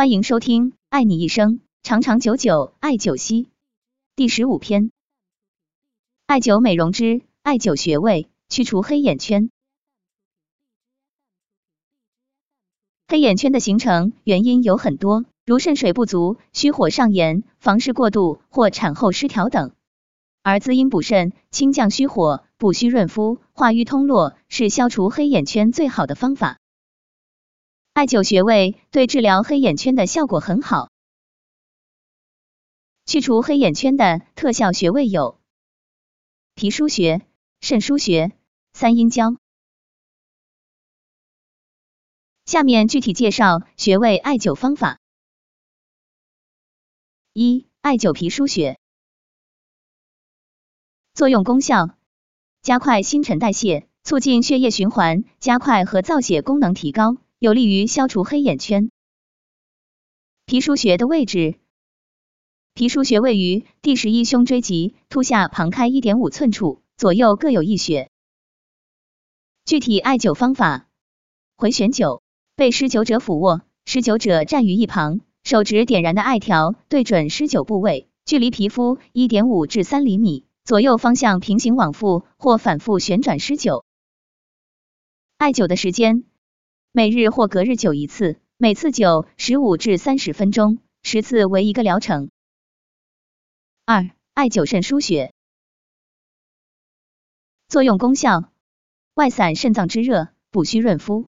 欢迎收听《爱你一生，长长久久艾灸息》第十五篇：艾灸美容之艾灸穴位，去除黑眼圈。黑眼圈的形成原因有很多，如肾水不足、虚火上炎、房事过度或产后失调等。而滋阴补肾、清降虚火、补虚润肤、化瘀通络，是消除黑眼圈最好的方法。艾灸穴位对治疗黑眼圈的效果很好。去除黑眼圈的特效穴位有脾腧穴、肾腧穴、三阴交。下面具体介绍穴位艾灸方法。一、艾灸脾腧穴。作用功效：加快新陈代谢，促进血液循环，加快和造血功能提高，有利于消除黑眼圈。脾腧穴的位置：脾腧穴位于第十一胸椎棘突下旁开一点五寸处，左右各有一穴。具体艾灸方法：回旋灸，被施灸者俯卧，施灸者站于一旁，手指点燃的艾条对准施灸部位，距离皮肤一点五至三厘米。左右方向平行往复或反复旋转施灸。艾灸的时间，每日或隔日灸一次，每次灸十五至三十分钟，十次为一个疗程。二、艾灸肾腧穴。作用功效：外散肾脏之热，补虚润肤。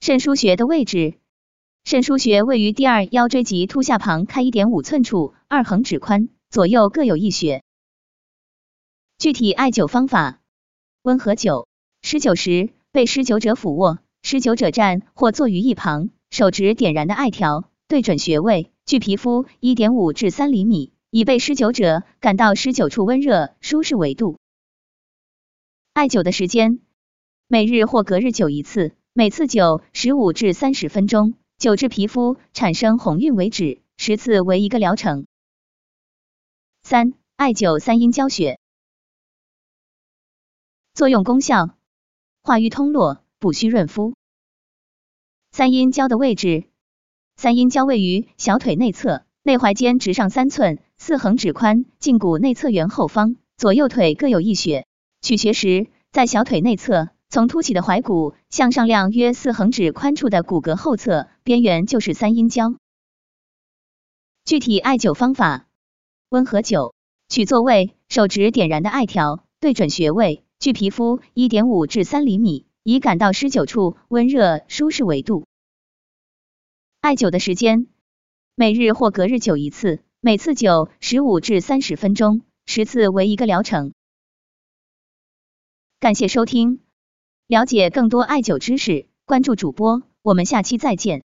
肾腧穴的位置，肾腧穴位于第二腰椎棘突下旁开一点五寸处，二横指宽，左右各有一穴。具体艾灸方法：温和灸，施灸时被施灸者俯卧，施灸者站或坐于一旁，手指点燃的艾条对准穴位，距皮肤一点五至三厘米，以被施灸者感到施灸处温热舒适为度。艾灸的时间，每日或隔日灸一次，每次灸十五至三十分钟，灸至皮肤产生红晕为止，十次为一个疗程。三、艾灸三阴交穴。作用功效：化瘀通络，补虚润肤。三阴交的位置，三阴交位于小腿内侧，内踝尖直上三寸，四横指宽，胫骨内侧缘后方，左右腿各有一穴。取穴时，在小腿内侧，从凸起的踝骨向上量约四横指宽处的骨骼后侧，边缘就是三阴交。具体艾灸方法：温和灸，取座位，手指点燃的艾条对准穴位。距皮肤一点五至三厘米，以感到施灸处温热舒适为度。艾灸的时间，每日或隔日灸一次，每次灸十五至三十分钟，十次为一个疗程。感谢收听，了解更多艾灸知识，关注主播，我们下期再见。